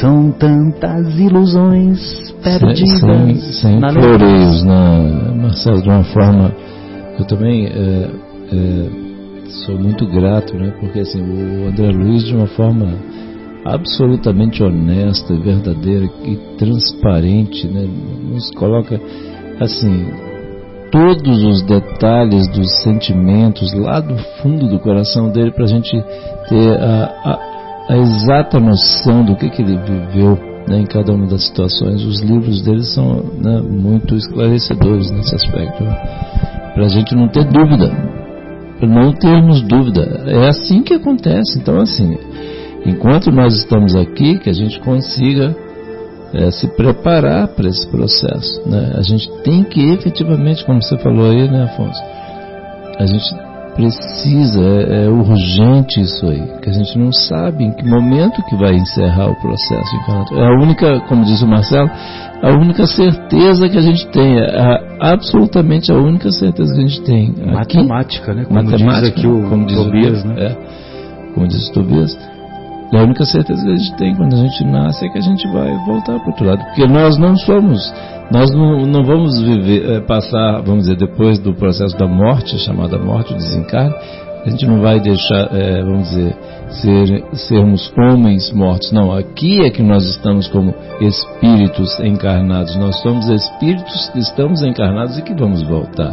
são tantas ilusões perdidas. Sem, sem, sem floreios, né, Marcelo, de uma forma. Eu também é, é, sou muito grato, né, porque assim, o André Luiz, de uma forma absolutamente honesta, verdadeira e transparente, né, nos coloca assim, todos os detalhes dos sentimentos lá do fundo do coração dele para a gente ter a, a, a, exata noção do que, que ele viveu né, em cada uma das situações. Os livros dele são né, muito esclarecedores nesse aspecto, né? para a gente não ter dúvida, para não termos dúvida. É assim que acontece. Então, assim, enquanto nós estamos aqui, que a gente consiga é, se preparar para esse processo. Né? A gente tem que efetivamente, como você falou aí, né, Afonso? A gente precisa, é, é, urgente isso aí, que a gente não sabe em que momento que vai encerrar o processo encarnatório. É a única, como diz o Marcelo, a única certeza que a gente tem, é a, absolutamente a única certeza que a gente tem. Matemática, né? Como matemática, diz aqui o como diz Tobias, né? É, como diz o Tobias. E a única certeza que a gente tem quando a gente nasce é que a gente vai voltar para o outro lado. Porque nós não somos, nós não, não vamos viver, é, passar, vamos dizer, depois do processo da morte, chamada morte, o desencarne, a gente não vai deixar, é, vamos dizer, ser, sermos homens mortos. Não, aqui é que nós estamos como espíritos encarnados. Nós somos espíritos que estamos encarnados e que vamos voltar,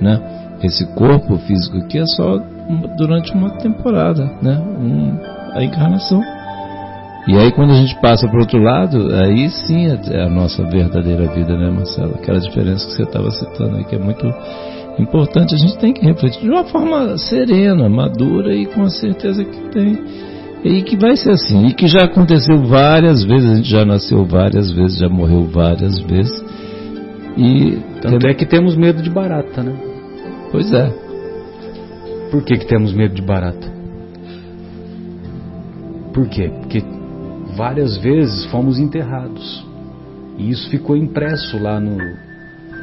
né? Esse corpo físico aqui é só durante uma temporada, né? Um, a encarnação. E aí quando a gente passa para o outro lado, aí sim é, é a nossa verdadeira vida, né, Marcelo? Aquela diferença que você estava citando aí, que é muito importante. A gente tem que refletir de uma forma serena, madura e com a certeza que tem. E que vai ser assim. E que já aconteceu várias vezes, a gente já nasceu várias vezes, já morreu várias vezes. E tanto é que temos medo de barata, né? Pois é. Por que, que temos medo de barata? Por quê? Porque várias vezes fomos enterrados. E isso ficou impresso lá no,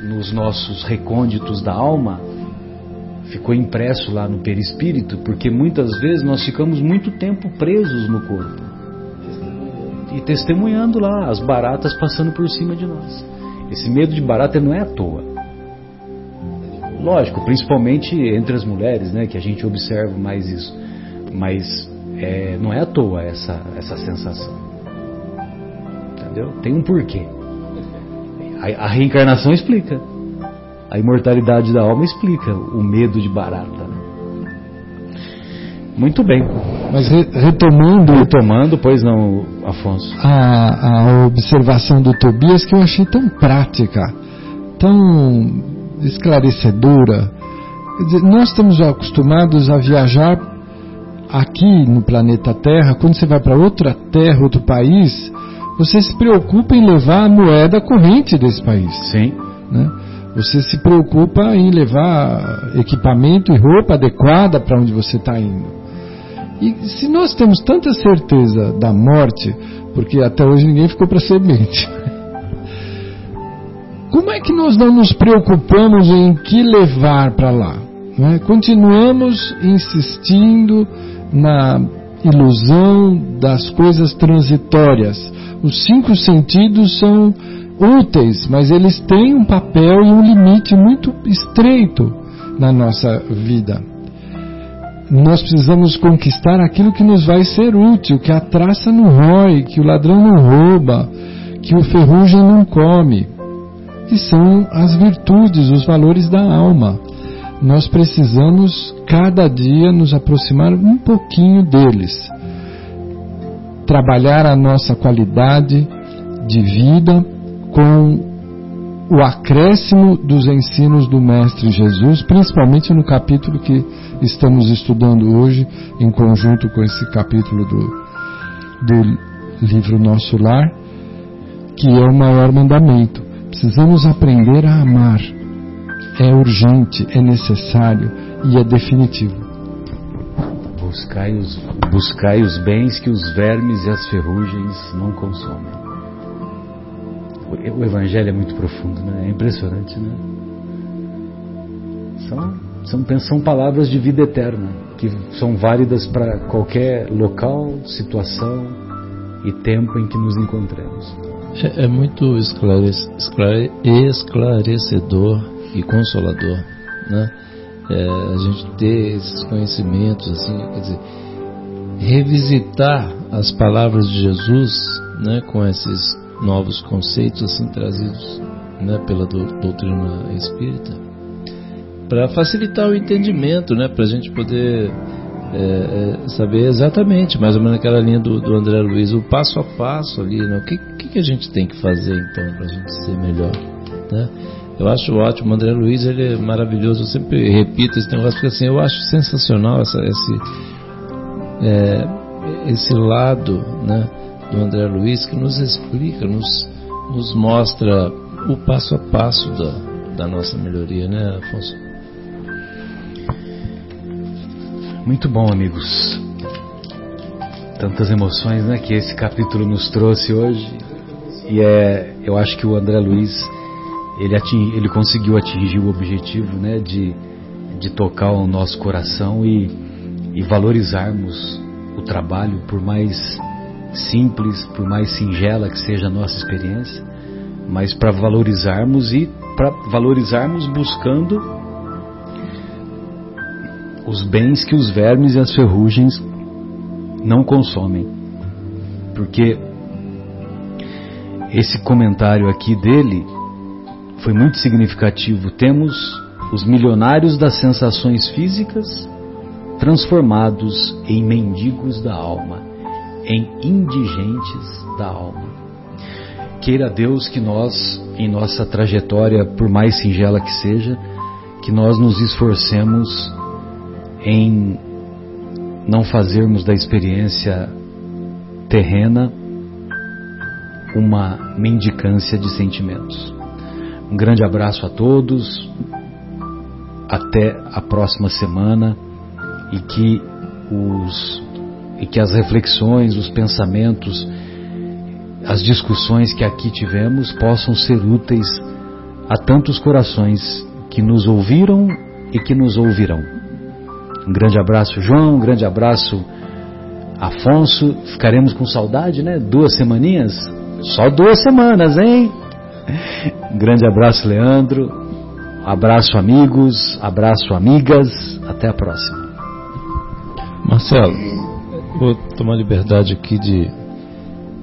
nos nossos recônditos da alma, ficou impresso lá no perispírito, porque muitas vezes nós ficamos muito tempo presos no corpo e testemunhando lá as baratas passando por cima de nós. Esse medo de barata não é à toa. Lógico, principalmente entre as mulheres, né, que a gente observa mais isso. Mas é, não é à toa essa, essa sensação. Entendeu? Tem um porquê. A, a reencarnação explica. A imortalidade da alma explica o medo de barata. Né? Muito bem. Mas re, retomando. Retomando, pois não, Afonso. A, a observação do Tobias que eu achei tão prática, tão esclarecedora. Dizer, nós estamos acostumados a viajar aqui no planeta Terra, quando você vai para outra terra, outro país, você se preocupa em levar a moeda corrente desse país. Sim. Né? Você se preocupa em levar equipamento e roupa adequada para onde você está indo. E se nós temos tanta certeza da morte, porque até hoje ninguém ficou para semente, <laughs> como é que nós não nos preocupamos em que levar para lá? É? Continuamos insistindo na ilusão das coisas transitórias. Os cinco sentidos são úteis, mas eles têm um papel e um limite muito estreito na nossa vida. Nós precisamos conquistar aquilo que nos vai ser útil, que a traça não rói, que o ladrão não rouba, que o ferrugem não come, que são as virtudes, os valores da alma. Nós precisamos cada dia nos aproximar um pouquinho deles. Trabalhar a nossa qualidade de vida com o acréscimo dos ensinos do Mestre Jesus, principalmente no capítulo que estamos estudando hoje, em conjunto com esse capítulo do, do livro Nosso Lar, que é o maior mandamento. Precisamos aprender a amar. É urgente, é necessário e é definitivo. Buscai os, buscai os bens que os vermes e as ferrugens não consomem o Evangelho é muito profundo, né? É impressionante, né? São, são, são palavras de vida eterna, que são válidas para qualquer local, situação e tempo em que nos encontremos. É, é muito esclare, esclarecedor e consolador, né? É, a gente ter esses conhecimentos, assim, quer dizer, revisitar as palavras de Jesus, né, com esses novos conceitos assim trazidos né, pela doutrina espírita para facilitar o entendimento, né, para a gente poder é, é, saber exatamente, mais ou menos aquela linha do, do André Luiz, o passo a passo ali, né, o que, que, a gente tem que fazer então para a gente ser melhor, né? Eu acho ótimo, o André Luiz ele é maravilhoso, eu sempre repito esse negócio porque assim eu acho sensacional essa, esse é, esse lado, né? do André Luiz, que nos explica, nos, nos mostra o passo a passo da, da nossa melhoria, né, Afonso? Muito bom, amigos. Tantas emoções, né, que esse capítulo nos trouxe hoje. E é, eu acho que o André Luiz ele, ating, ele conseguiu atingir o objetivo, né, de, de tocar o nosso coração e, e valorizarmos o trabalho, por mais simples, por mais singela que seja a nossa experiência, mas para valorizarmos e para valorizarmos buscando os bens que os vermes e as ferrugens não consomem. Porque esse comentário aqui dele foi muito significativo. Temos os milionários das sensações físicas transformados em mendigos da alma em indigentes da alma. Queira Deus que nós, em nossa trajetória, por mais singela que seja, que nós nos esforcemos em não fazermos da experiência terrena uma mendicância de sentimentos. Um grande abraço a todos, até a próxima semana e que os e que as reflexões, os pensamentos, as discussões que aqui tivemos possam ser úteis a tantos corações que nos ouviram e que nos ouvirão. Um grande abraço, João, um grande abraço, Afonso. Ficaremos com saudade, né? Duas semaninhas? Só duas semanas, hein? Um grande abraço, Leandro. Abraço, amigos. Abraço, amigas. Até a próxima. Marcelo. Vou tomar liberdade aqui de,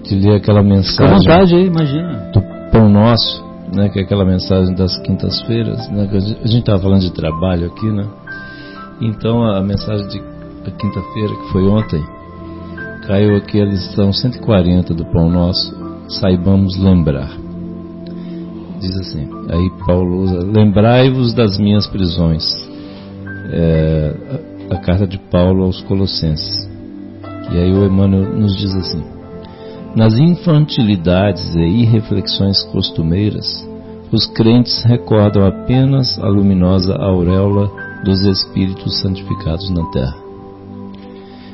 de ler aquela mensagem. Com vontade imagina. Do Pão Nosso, né, que é aquela mensagem das quintas-feiras, né, a gente estava falando de trabalho aqui, né? Então a mensagem de quinta-feira, que foi ontem, caiu aqui a lição 140 do Pão Nosso, saibamos lembrar. Diz assim, aí Paulo usa, lembrai-vos das minhas prisões. É, a, a carta de Paulo aos Colossenses. E aí o Emmanuel nos diz assim, nas infantilidades e irreflexões costumeiras, os crentes recordam apenas a luminosa auréola dos Espíritos santificados na terra.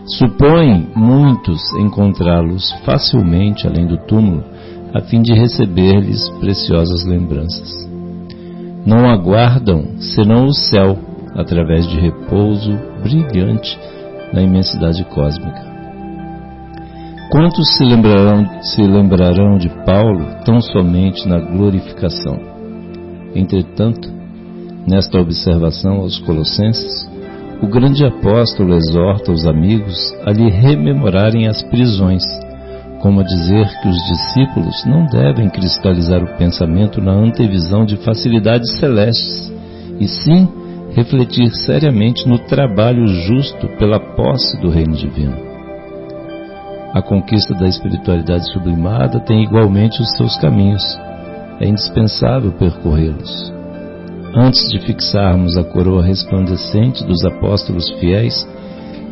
Supõem muitos encontrá-los facilmente além do túmulo, a fim de receber-lhes preciosas lembranças. Não aguardam senão o céu, através de repouso brilhante na imensidade cósmica. Quantos se lembrarão, se lembrarão de Paulo tão somente na glorificação? Entretanto, nesta observação aos Colossenses, o grande apóstolo exorta os amigos a lhe rememorarem as prisões, como a dizer que os discípulos não devem cristalizar o pensamento na antevisão de facilidades celestes, e sim refletir seriamente no trabalho justo pela posse do reino divino. A conquista da espiritualidade sublimada tem igualmente os seus caminhos. É indispensável percorrê-los. Antes de fixarmos a coroa resplandecente dos apóstolos fiéis,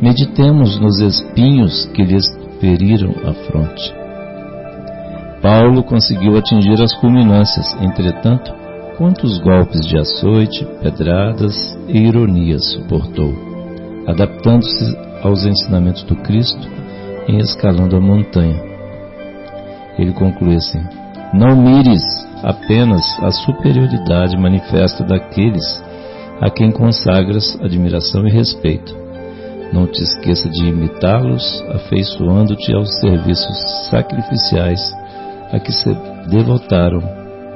meditemos nos espinhos que lhes feriram a fronte. Paulo conseguiu atingir as culminâncias, entretanto, quantos golpes de açoite, pedradas e ironias suportou, adaptando-se aos ensinamentos do Cristo em escalando a montanha. Ele conclui assim: Não mires apenas a superioridade manifesta daqueles a quem consagras admiração e respeito. Não te esqueça de imitá-los, afeiçoando-te aos serviços sacrificiais a que se devotaram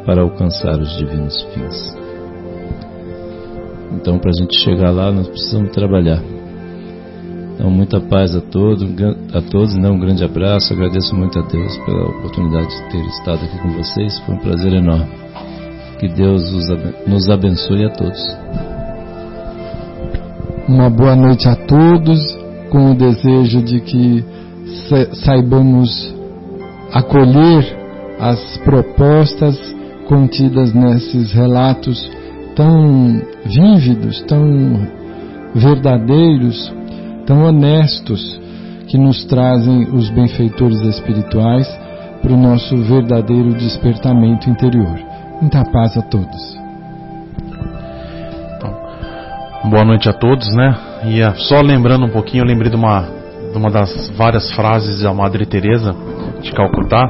para alcançar os divinos fins. Então, para a gente chegar lá, nós precisamos trabalhar. Então, muita paz a todos, a todos, né? um grande abraço. Agradeço muito a Deus pela oportunidade de ter estado aqui com vocês. Foi um prazer enorme. Que Deus nos abençoe a todos. Uma boa noite a todos, com o desejo de que saibamos acolher as propostas contidas nesses relatos tão vívidos, tão verdadeiros tão honestos que nos trazem os benfeitores espirituais para o nosso verdadeiro despertamento interior. Muita paz a todos. Então, boa noite a todos, né? E uh, só lembrando um pouquinho, eu lembrei de uma, de uma das várias frases da Madre Teresa de Calcutá,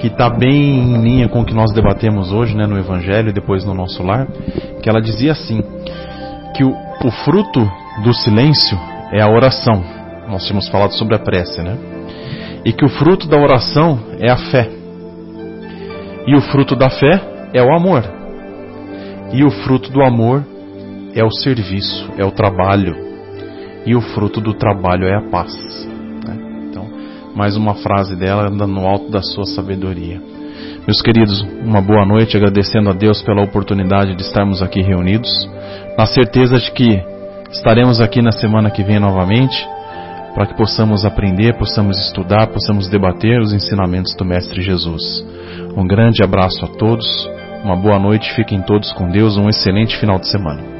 que está bem em linha com o que nós debatemos hoje, né, no Evangelho e depois no nosso lar, que ela dizia assim, que o, o fruto do silêncio é a oração. Nós tínhamos falado sobre a prece, né? E que o fruto da oração é a fé. E o fruto da fé é o amor. E o fruto do amor é o serviço, é o trabalho. E o fruto do trabalho é a paz. Né? Então, mais uma frase dela no alto da sua sabedoria. Meus queridos, uma boa noite, agradecendo a Deus pela oportunidade de estarmos aqui reunidos, na certeza de que Estaremos aqui na semana que vem novamente para que possamos aprender, possamos estudar, possamos debater os ensinamentos do Mestre Jesus. Um grande abraço a todos, uma boa noite, fiquem todos com Deus, um excelente final de semana.